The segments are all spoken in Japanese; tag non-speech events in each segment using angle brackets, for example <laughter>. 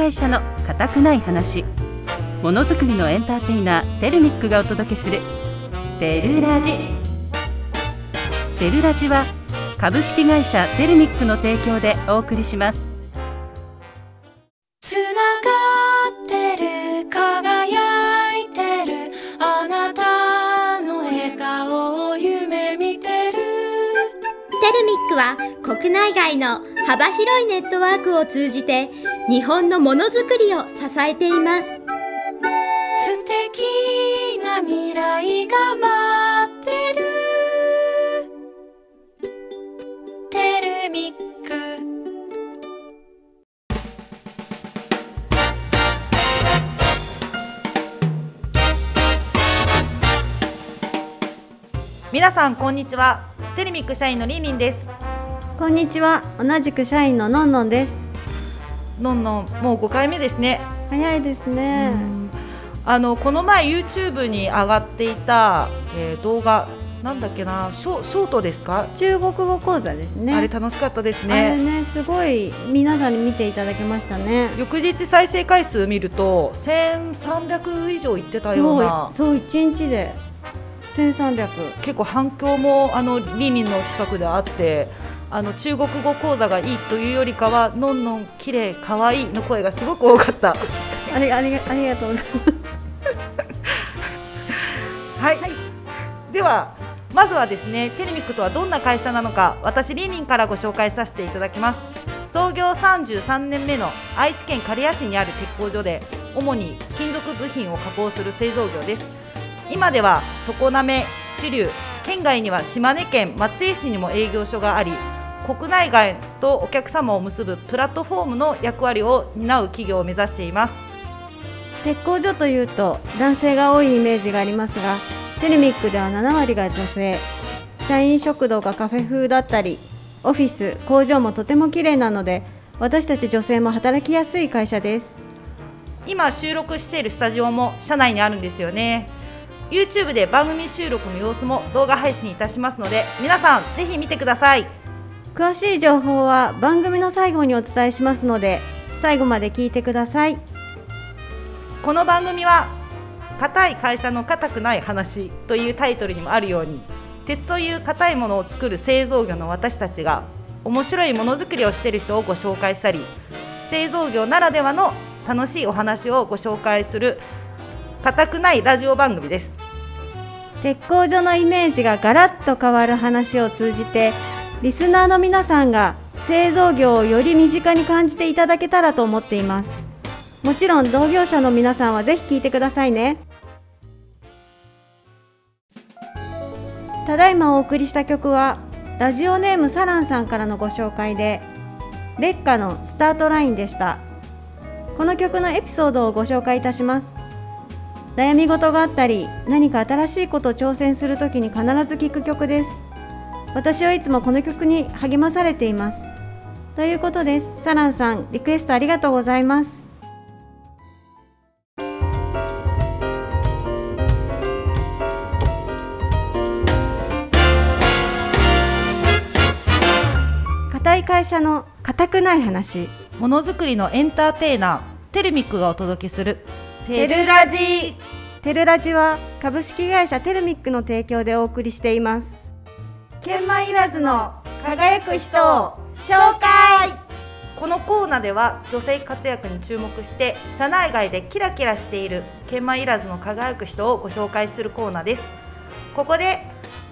会社の固くない話。ものづくりのエンターテイナーテルミックがお届けする。テルラジ。テルラジは株式会社テルミックの提供でお送りします。つながってる輝いてる。あなたの笑顔を夢見てる。テルミックは国内外の幅広いネットワークを通じて日本のものづくりを支えています。素敵な未来が待ってる。テルミック。皆さんこんにちは。テレミック社員のりんりんです。こんにちは。同じく社員ののんのんですのんのんもう5回目ですね。早いですね。あのこの前 YouTube に上がっていた、えー動画なんだっけなショショートですか、中国語講座ですね。あれ楽しかったですあれねねすごい皆さんに見ていただけましたね。翌日再生回数見ると1300以上いってたような。そうそう一日で1300結構反響もあのりんりんの近くであってあの中国語講座がいいというよりかはのんのん綺麗可愛いの声がすごく多かった。<laughs> ありありありがとうございます。はい、ではまずはですねテレミックとはどんな会社なのか私リーニンからご紹介させていただきます。創業33年目の愛知県刈谷市にある鉄工所で主に金属部品を加工する製造業です。今では常滑、知立県外には島根県松江市にも営業所があり国内外とお客様を結ぶプラットフォームの役割を担う企業を目指しています。鉄工所というと男性が多いイメージがありますがテレミックでは7割が女性。社員食堂がカフェ風だったりオフィス工場もとても綺麗なので私たち女性も働きやすい会社です。今収録しているスタジオも社内にあるんですよね YouTube で番組収録の様子も動画配信いたしますので皆さんぜひ見てください。詳しい情報は番組の最後にお伝えしますので最後まで聞いてください。この番組は硬い会社の硬くない話というタイトルにもあるように鉄という硬いものを作る製造業の私たちが面白いものづくりをしている人をご紹介したり製造業ならではの楽しいお話をご紹介する硬くないラジオ番組です。鉄工所のイメージがガラッと変わる話を通じてリスナーの皆さんが製造業をより身近に感じていただけたらと思っています。もちろん同業者の皆さんはぜひ聞いてくださいね。ただいまお送りした曲はラジオネームサランさんからのご紹介で劣化のスタートラインでした。この曲のエピソードをご紹介いたします。悩み事があったり何か新しいことを挑戦するときに必ず聴く曲です。私はいつもこの曲に励まされています。ということです。サランさんリクエストありがとうございます。固い会社の固くない話。ものづくりのエンターテイナーテルミックがお届けするテルラジ。テルラジは株式会社テルミックの提供でお送りしています。研磨いらずの輝く人を紹介。このコーナーでは女性活躍に注目して社内外でキラキラしている研磨いらずの輝く人をご紹介するコーナーです。ここで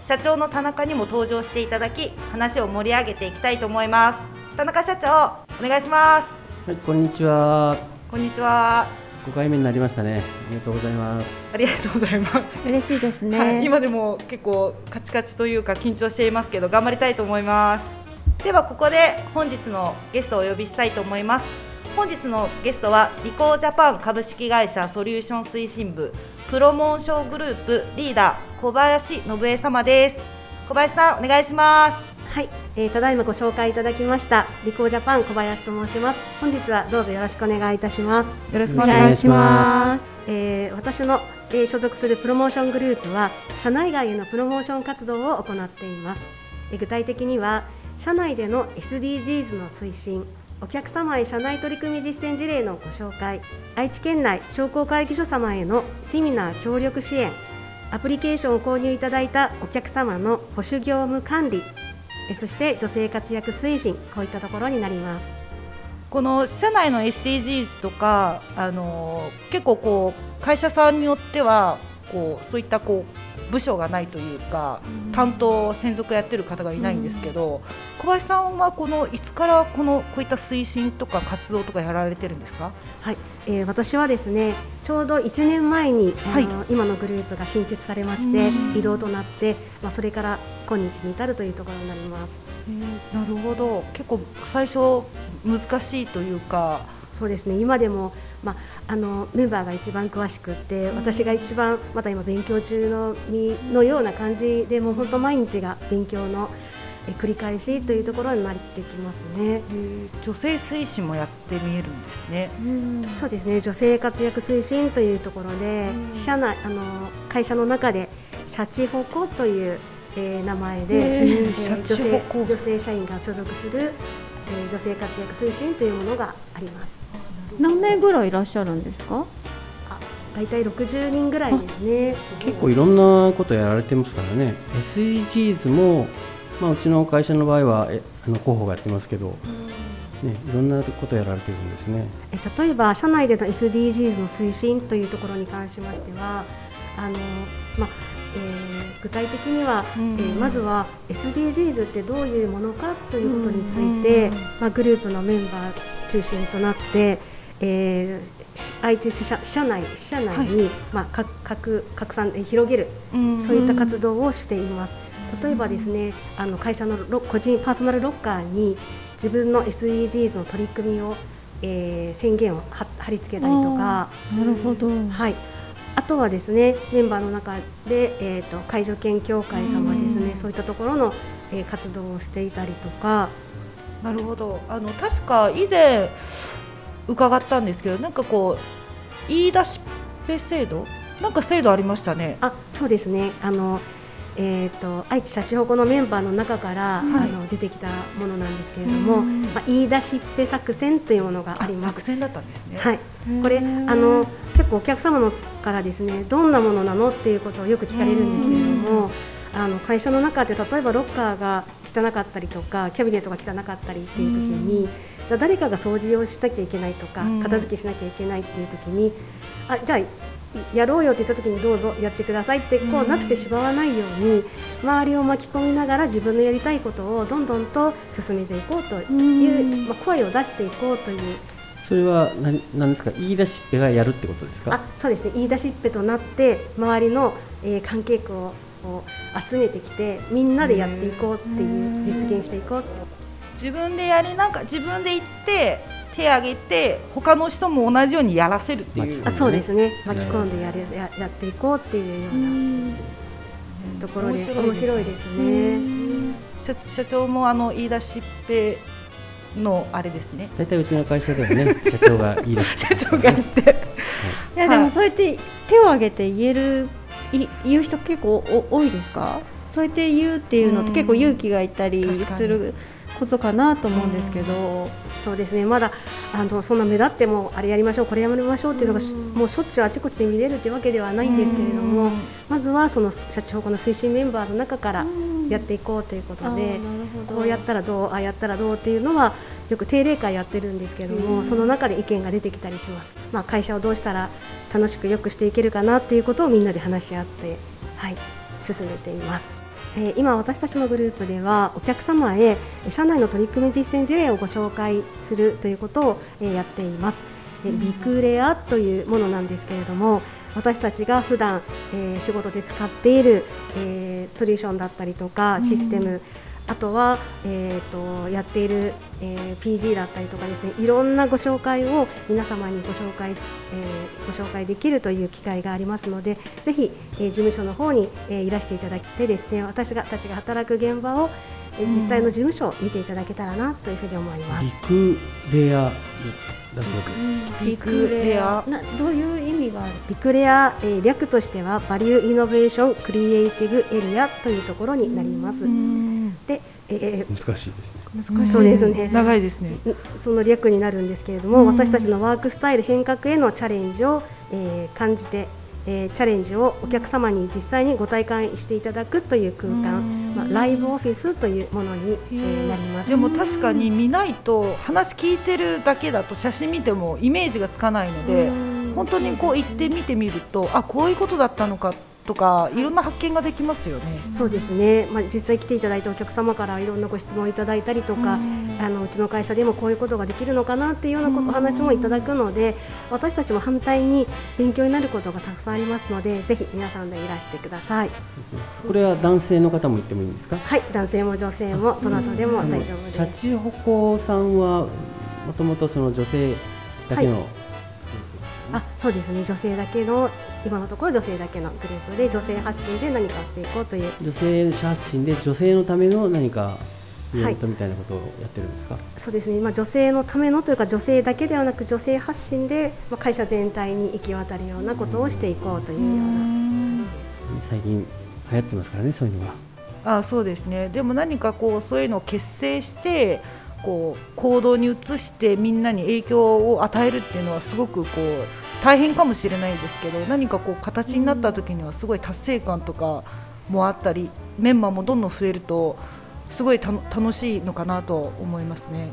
社長の田中にも登場していただき話を盛り上げていきたいと思います。田中社長お願いします。はい、こんにちは。こんにちは5回目になりましたね。ありがとうございます。ありがとうございます。嬉しいですね、はい、今でも結構カチカチというか緊張していますけど頑張りたいと思います。ではここで本日のゲストをお呼びしたいと思います。本日のゲストはリコージャパン株式会社ソリューション推進部プロモーショングループリーダー小林信江様です。小林さんお願いします。はい、えー、ただいまご紹介いただきましたリコージャパン小林と申します。本日はどうぞよろしくお願いいたします。よろしくお願いします。えー、私の、えー、所属するプロモーショングループは社内外へのプロモーション活動を行っています、えー具体的には社内での SDGs の推進お客様へ社内取り組み実践事例のご紹介愛知県内商工会議所様へのセミナー協力支援アプリケーションを購入いただいたお客様の保守業務管理えそして女性活躍推進こういったところになります。この社内の SDGs とかあの結構こう会社さんによってはこうそういったこう部署がないというか、担当専属やってる方がいないんですけど、小林さんはこのいつからこのこういった推進とか活動とかやられてるんですか？はい、えー私はですねちょうど1年前に、あのはい。今のグループが新設されまして移動となって、まあ、それから今日に至るというところになります。なるほど。結構最初難しいというかそうですね。今でも、まあ、あのメンバーが一番詳しくって私が一番まだ今勉強中の身のような感じでもう本当毎日が勉強のえ繰り返しというところになってきますね。女性推進もやってみえるんですね。そうですね。女性活躍推進というところで、社内あの会社の中でシャチホコという、えー名前で、えー女性女性社員が所属する、えー女性活躍推進というものがあります。何名ぐらいいらっしゃるんですか？あ大体60人ぐらいですね。結構いろんなことやられてますからね。SDGs も、まあ、うちの会社の場合はえあの広報がやってますけど、ね、いろんなことやられてるんですね。え例えば社内での SDGs の推進というところに関しましてはあの、まあえー具体的には、えーまずは SDGs ってどういうものかということについて、まあ、グループのメンバー中心となって、えーし愛知支社社内支社内に、まあ、か拡拡散えー広げるそういった活動をしています。例えばですね、あの会社のロ個人パーソナルロッカーに自分の SDGs の取り組みを、えー宣言をは貼り付けたりとか、なるほど。はい。あとはですね、メンバーの中で、えー、と介助犬協会様ですね、そういったところの、えー活動をしていたりとか、なるほどあの確か以前伺ったんですけどなんかこう言い出しっぺ制度？なんか制度ありましたね。あそうですね、あのえー、と愛知シャチホコのメンバーの中から、あの出てきたものなんですけれども、まあ、言い出しっぺ作戦というものがあります。作。戦だったんですね。はい、これあの結構お客様のからですねどんなものなのっていうことをよく聞かれるんですけれどもあの会社の中で例えばロッカーが汚かったりとかキャビネットが汚かったりっていう時にじゃあ誰かが掃除をしなきゃいけないとかうん。片付けしなきゃいけないっていう時にあじゃあやろうよって言った時にどうぞやってくださいってこうなってしまわないように周りを巻き込みながら自分のやりたいことをどんどんと進めていこうという、まあ、声を出していこうという。それは何何ですか？言い出しっぺがやるってことですか？あそうですね。言い出しっぺとなって周りの、えー関係区を集めてきてみんなでやっていこうっていう実現していこう自分でやりなんか自分で行って手挙げて他の人も同じようにやらせるっていう。あそうですね。巻き込んでやれややっていこうっていうようなところで面白いですね。面白いですね。社社長もあの言い出しっぺのあれですね。大体うちの会社ではね <laughs> 社長が言い出し社長が言って。い。やでもそうやって手を挙げて言えるい言う人結構お多いですか？そうやって言うっていうのってうん結構勇気がいたり確かに。することかなと思うんですけど、そうですね。まだあのそんな目立ってもあれやりましょうこれやりましょうっていうのがしもうしょっちゅうあちこちで見れるってわけではないんですけれどもまずはその社長この推進メンバーの中からやっていこうということでこうやったらどうああやったらどうっていうのはよく定例会やってるんですけどもその中で意見が出てきたりします、まあ、会社をどうしたら楽しく良くしていけるかなっていうことをみんなで話し合って、はい、進めています。えー今私たちのグループではお客様へ社内の取り組み実践事例をご紹介するということを、えーやっています。えービクレアというものなんですけれども私たちが普段、えー仕事で使っている、えーソリューションだったりとかシステム、あとは、えー、とやっている、えー PG だったりとかですねいろんなご紹介を皆様にご紹介、えーご紹介できるという機会がありますのでぜひ、えー事務所の方に、えーいらしていただいてですね私がたちが働く現場を、えー実際の事務所を見ていただけたらなというふうに思います。ビクレアだそうですビクレア。などういう意味があるビクレア、えー略としてはバリューイノベーションクリエイティブエリアというところになります。でえー難しいですね。難しい。そうですね。長いですね。その略になるんですけれども、私たちのワークスタイル変革へのチャレンジを、えー感じて、えーチャレンジをお客様に実際にご体感していただくという空間、まあ、ライブオフィスというものに、えーなります。でも確かに見ないと話聞いてるだけだと写真見てもイメージがつかないので本当にこう行ってみてみるとあこういうことだったのかとかいろんな発見ができますよね。そうですね、まあ、実際来ていただいたお客様からいろんなご質問をいただいたりとか、あのうちの会社でもこういうことができるのかなっていうようなことお話もいただくので、私たちも反対に勉強になることがたくさんありますので、ぜひ皆さんでいらしてください。<laughs> これは男性の方も行ってもいいんですか？はい、男性も女性もどなたでも大丈夫です。シャチホコさんはもともとその女性だけの、あ、そうですね。女性だけの今のところ女性だけのグループで女性発信で何かをしていこうという。女性発信で女性のための何かイベントみたいなことをやってるんですか、そうですね、まあ、女性のためのというか女性だけではなく女性発信で、まあ、会社全体に行き渡るようなことをしていこうというような、最近流行ってますからねそういうのは。あそうですね。でも何かこうそういうのを結成してこう行動に移してみんなに影響を与えるっていうのはすごくこう大変かもしれないですけど何かこう形になった時にはすごい達成感とかもあったりメンバーもどんどん増えるとすごい楽しいのかなと思いますね。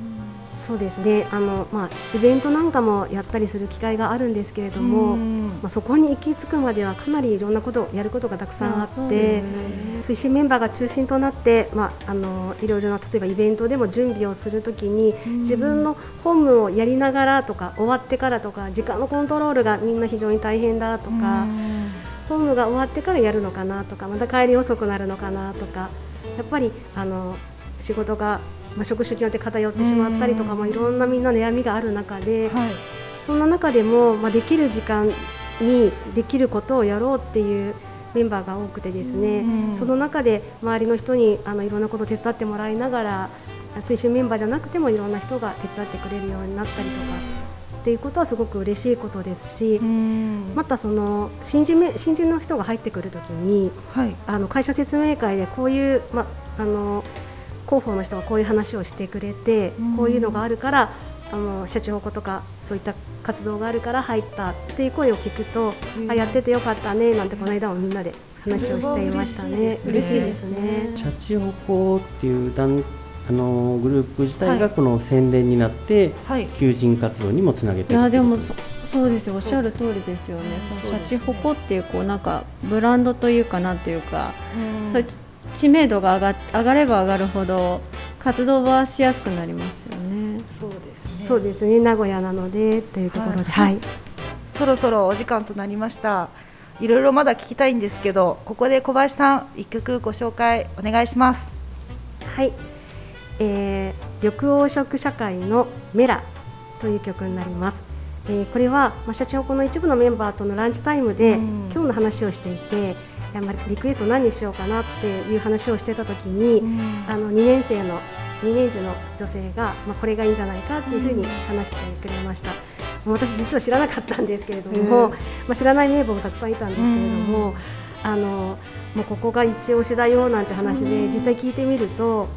そうですね。あの、まあ、イベントなんかもやったりする機会があるんですけれども、うん。まあ、そこに行き着くまではかなりいろんなことをやることがたくさんあってあそうで推進メンバーが中心となって、まあ、あのいろいろな例えばイベントでも準備をするときに自分の本務をやりながらとか終わってからとか時間のコントロールがみんな非常に大変だとか。ホームが終わってからやるのかなとかまた帰り遅くなるのかなとかやっぱりあの仕事が、まあ、職種によって偏ってしまったりとかもいろんなみんな悩みがある中で、はい。そんな中でも、まあ、できる時間にできることをやろうっていうメンバーが多くてですね、うんその中で周りの人にあのいろんなことを手伝ってもらいながら推進メンバーじゃなくてもいろんな人が手伝ってくれるようになったりとかっていうことはすごく嬉しいことですし、うん。またその新人め新人の人が入ってくるときにはい。あの会社説明会でこういう、ま、あの広報の人がこういう話をしてくれて、うん。こういうのがあるからあの社長補とかそういった活動があるから入ったっていう声を聞くと、うん。あやっててよかったねなんてこの間もみんなで話をしていましたね。嬉しいです。ね。嬉しいですね。シャチホコっていう団あのグループ自体はい。がこの宣伝になって、はい。求人活動にもつなげていやでもそそうですよ。おっしゃる通りですよね。そのそうですね。シャチホコっていうこうなんかブランドというかなんていうか、うん。そういう知知名度が上が上がれば上がるほど活動はしやすくなりますよね。そうですね。そうですね。名古屋なのでというところで、はい。はい。そろそろお時間となりました。いろいろまだ聞きたいんですけどここで小林さん一曲ご紹介お願いします。はい、えー、緑黄色社会のメラという曲になります。えーこれは、まあ、社長この一部のメンバーとのランチタイムで、うん。今日の話をしていて、リクエスト何にしようかなっていう話をしてた時に、あの2年生の2年次の女性が、まあ、これがいいんじゃないかっていうふうに話してくれました。もう私実は知らなかったんですけれども、まあ、知らない名簿もたくさんいたんですけれども、あのもうここが一押しだよなんて話で実際聞いてみると、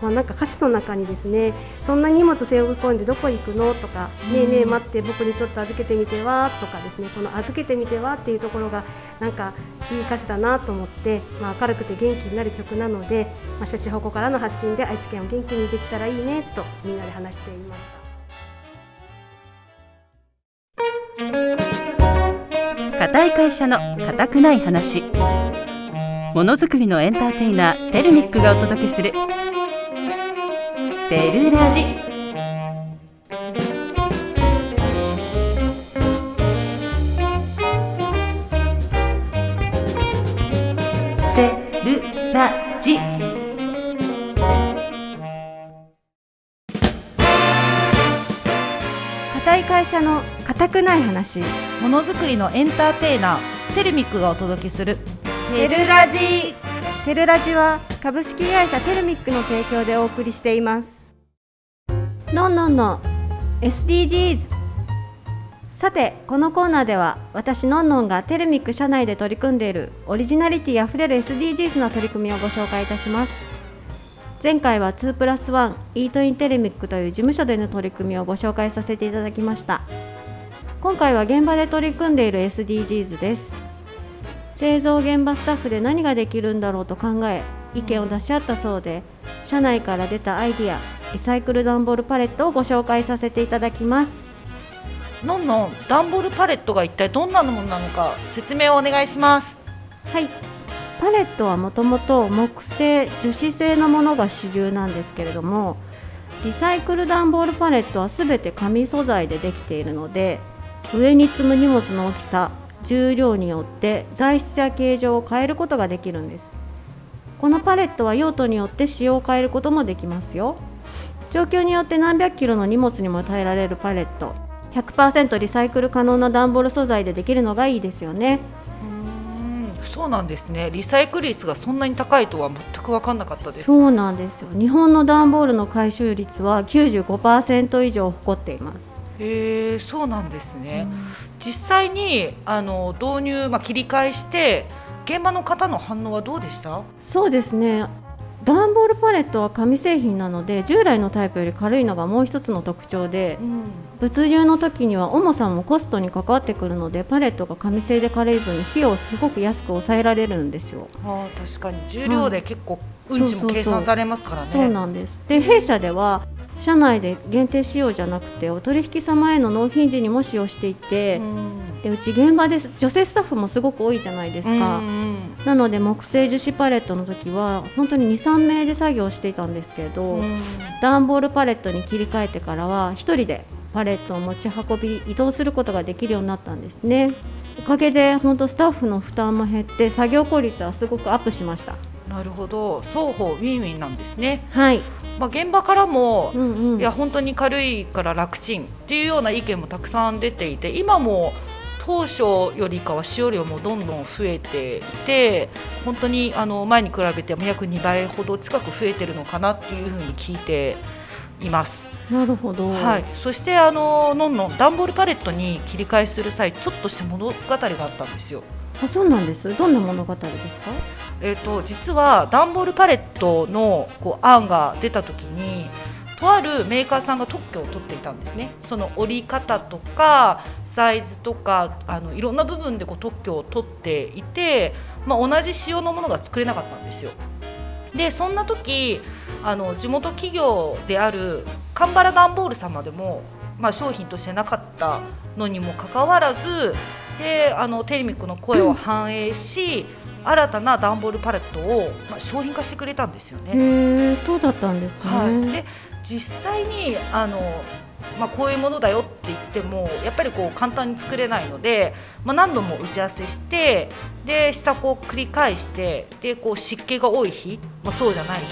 まあ、なんか歌詞の中にですねそんな荷物背負い込んでどこ行くの？とか、ねえねえ待って僕にちょっと預けてみては？とかですねこの預けてみては？っていうところがなんかいい歌詞だなと思って、まあ、明るくて元気になる曲なので、まあ、シャチホコからの発信で愛知県を元気にできたらいいねとみんなで話していました。固い会社の固くない話。ものづくりのエンターテイナーテルミックがお届けする「テルラジ」テルラジ。固い会社の固くない話。ものづくりのエンターテイナー。テルミックがお届けする。テルラジ。テルラジは株式会社テルミックの提供でお送りしていますのんの。んの SDGs さてこのコーナーでは私のんのんがテルミック社内で取り組んでいるオリジナリティあふれる SDGs の取り組みをご紹介いたします。前回は2プラス1イートインテレミックという事務所での取り組みをご紹介させていただきました。今回は現場で取り組んでいる SDGs です。製造現場スタッフで何ができるんだろうと考え意見を出し合ったそうで社内から出たアイディアリサイクル段ボールパレットをご紹介させていただきます。のんのん段ボールパレットが一体どんなものなのか説明をお願いします。はい。パレットはもともと木製樹脂製のものが主流なんですけれどもリサイクル段ボールパレットはすべて紙素材でできているので上に積む荷物の大きさ重量によって材質や形状を変えることができるんです。このパレットは用途によって使用を変えることもできますよ状況によって何百キロの荷物にも耐えられるパレット。100%リサイクル可能な段ボール素材でできるのがいいですよね。そうなんですね。リサイクル率がそんなに高いとは全く分かんなかったです。そうなんですよ。日本の段ボールの回収率は95%以上誇っています。へえそうなんですね、うん、実際にあの導入、まあ、切り替えして現場の方の反応はどうでした？そうですね段ボールパレットは紙製品なので従来のタイプより軽いのがもう一つの特徴で、うん、物流の時には重さもコストに関わってくるのでパレットが紙製で軽い分費用をすごく安く抑えられるんですよ。あ確かに。重量で結構運賃も計算されますからね。そうなんです。で弊社では社内で限定使用じゃなくてお取引様への納品時にも使用していて、うん、でうち現場で女性スタッフもすごく多いじゃないですか、うん、なので木製樹脂パレットの時は本当に23名で作業していたんですけど、うん、段ボールパレットに切り替えてからは1人でパレットを持ち運び移動することができるようになったんですね。おかげで本当スタッフの負担も減って作業効率はすごくアップしました。なるほど。双方ウィンウィンなんですね。はい。まあ、現場からも、うんうん、いや本当に軽いから楽ちんっていうような意見もたくさん出ていて今も当初よりかは使用量もどんどん増えていて本当にあの前に比べて約2倍ほど近く増えてるのかなっていうふうに聞いています。なるほど、はい、そしてあののんのん段ボールパレットに切り替えする際ちょっとした物語があったんですよ。あそうなんですどんな物語ですか？えーと、実は段ボールパレットのこう案が出た時にとあるメーカーさんが特許を取っていたんですねその折り方とかサイズとかあのいろんな部分でこう特許を取っていて、まあ、同じ仕様のものが作れなかったんですよ。でそんな時あの地元企業である蒲原段ボール様でも、まあ、商品としてなかったのにもかかわらずであのテレミックの声を反映し、新たな段ボールパレットを、まあ、商品化してくれたんですよね。そうだったんですね、はい、で実際にあのまあ、こういうものだよって言ってもやっぱりこう簡単に作れないので、まあ、何度も打ち合わせしてで試作を繰り返してでこう湿気が多い日、まあ、そうじゃない日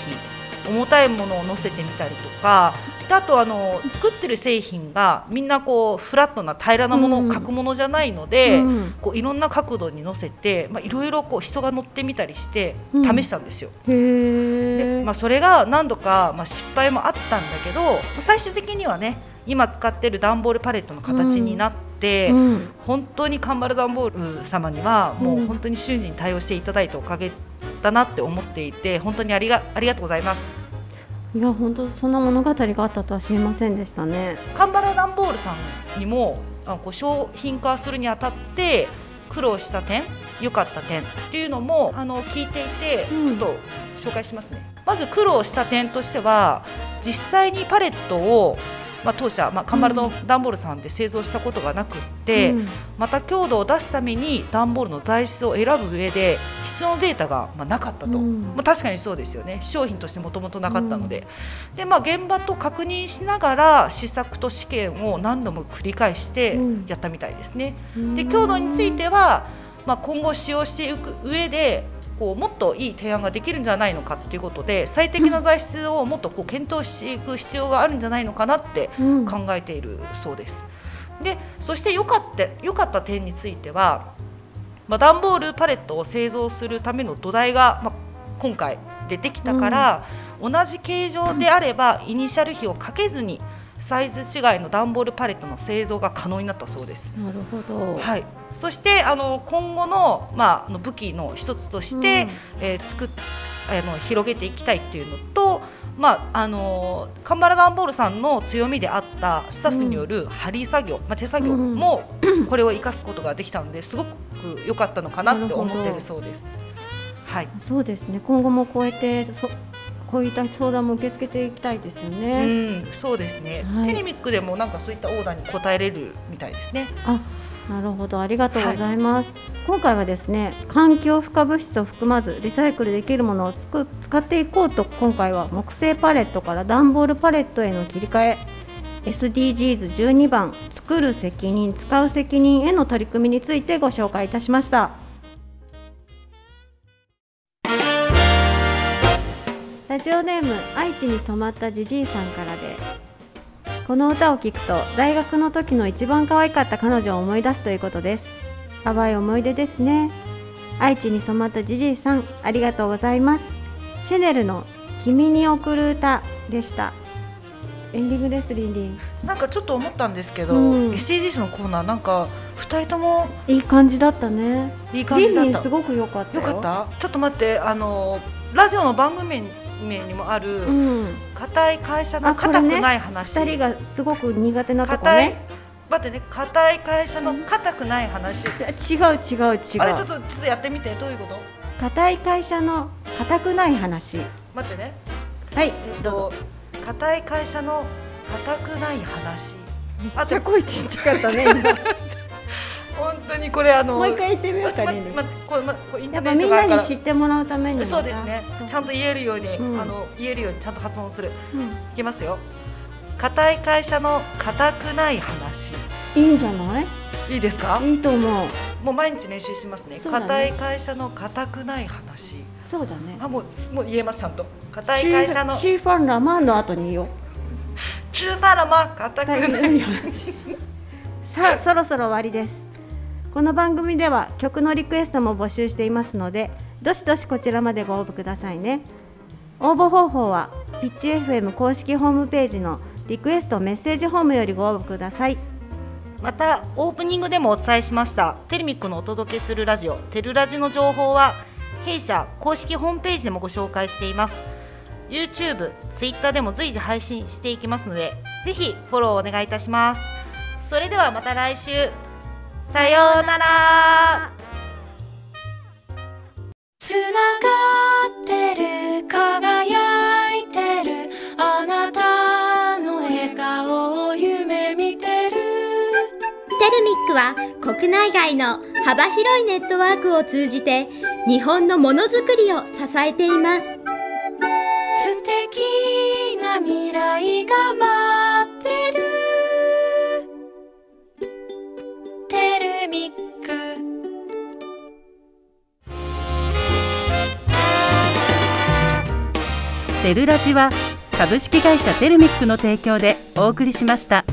重たいものを乗せてみたりとかであとあの作ってる製品がみんなこうフラットな平らなもの、うん、書くものじゃないので、うん、こういろんな角度に乗せて、まあ、いろいろこう人が乗ってみたりして試したんですよ。うん、でまあ、それが何度か、まあ、失敗もあったんだけど最終的にはね今使ってる段ボールパレットの形になって、本当にカンバル段ボール様にはもう本当に瞬時に対応していただいたおかげだなって思っていて本当にありがありがとうございます。いや本当そんな物語があったとは知りませんでしたね。カンバラ段ボールさんにもあこう商品化するにあたって苦労した点良かった点っていうのもあの聞いていて、ちょっと紹介しますね。まず苦労した点としては実際にパレットをまあ、当社、まあ、カンバルの段ボールさんで製造したことがなくって、うん、また強度を出すために段ボールの材質を選ぶ上で必要なデータがまあなかったと、うん、まあ、確かにそうですよね。商品としてもともとなかったので。うん、でまあ、現場と確認しながら試作と試験を何度も繰り返してやったみたいですね。で強度についてはまあ、今後使用していく上でこうもっといい提案ができるんじゃないのかということで最適な材質をもっとこう検討していく必要があるんじゃないのかなって考えているそうです。でそして良かった良かった点については、まあ、段ボールパレットを製造するための土台が、まあ、今回でできたから、うん、同じ形状であればイニシャル費をかけずにサイズ違いの段ボールパレットの製造が可能になったそうです。なるほど。はい。そしてあの今後のまあの武器の一つとして、うん、えー、作っあの広げていきたいっていうのと、まああのー、カンバラ段ボールさんの強みであったスタッフによる針作業、まあ、手作業もこれを生かすことができたのですごく良かったのかなって思ってるそうです。はい、そうですね今後もこうやってそこういった相談も受け付けていきたいですよね。うん、そうですね、はい、テレミックでもなんかそういったオーダーに応えれるみたいですね。あ、なるほど、ありがとうございます。はい、今回はですね、環境負荷物質を含まずリサイクルできるものをつく使っていこうと今回は木製パレットから段ボールパレットへの切り替え。SDGs12 番作る責任使う責任への取り組みについてご紹介いたしました。ラジオネーム愛知に染まったじじいさんからで。この歌を聴くと大学の時の一番可愛かった彼女を思い出すということです。淡い思い出ですね。愛知に染まったじじいさんありがとうございます。シェネルの君に送る歌でした。エンディングですリンリン。なんかちょっと思ったんですけど、うん、SDGs のコーナーなんか二人ともいい感じだったね。いい感じだった。すごく良かったよ。かった？ちょっと待ってあのラジオの番組名にもある硬い会社の硬くない話、二、ね、人がすごく苦手なとこね。待ってね硬い会社の硬くない話。違う違う違う。あれちょっとちょっとやってみてどういうこと？硬い会社の硬くない話。待ってね。はい、えっと硬い会社の硬くない話。めっちゃ声ちっちゃかったね <laughs> 本当にこれあのもう一回言ってみようかね。ままこれまこれインターネットみんなに知ってもらうためにそうですね。ちゃんと言えるように、うん、あの言えるようにちゃんと発音する。うん、いきますよ。硬い会社の硬くない話。いいんじゃない？いいですか？いいと思う。もう毎日練習しますね。硬、ね、い会社の硬くない話。そうだね。あもうもう言えますちゃんと。硬い会社の。チーファンラマンの後にいいよ。チーファンラマン硬くない話。<laughs> さあそろそろ終わりです。この番組では曲のリクエストも募集していますのでどしどしこちらまでご応募くださいね。応募方法はピッチ FM 公式ホームページのリクエストメッセージホームよりご応募ください。またオープニングでもお伝えしましたテルミックのお届けするラジオテルラジの情報は弊社公式ホームページでもご紹介しています。YouTube、Twitter でも随時配信していきますのでぜひフォローお願いいたします。それではまた来週。さようなら。つながってる輝いてる。あなたの笑顔を夢見てる。テルミックは国内外の幅広いネットワークを通じて日本のものづくりを支えています。素敵な未来が待テルラジは株式会社テルミックの提供でお送りしました。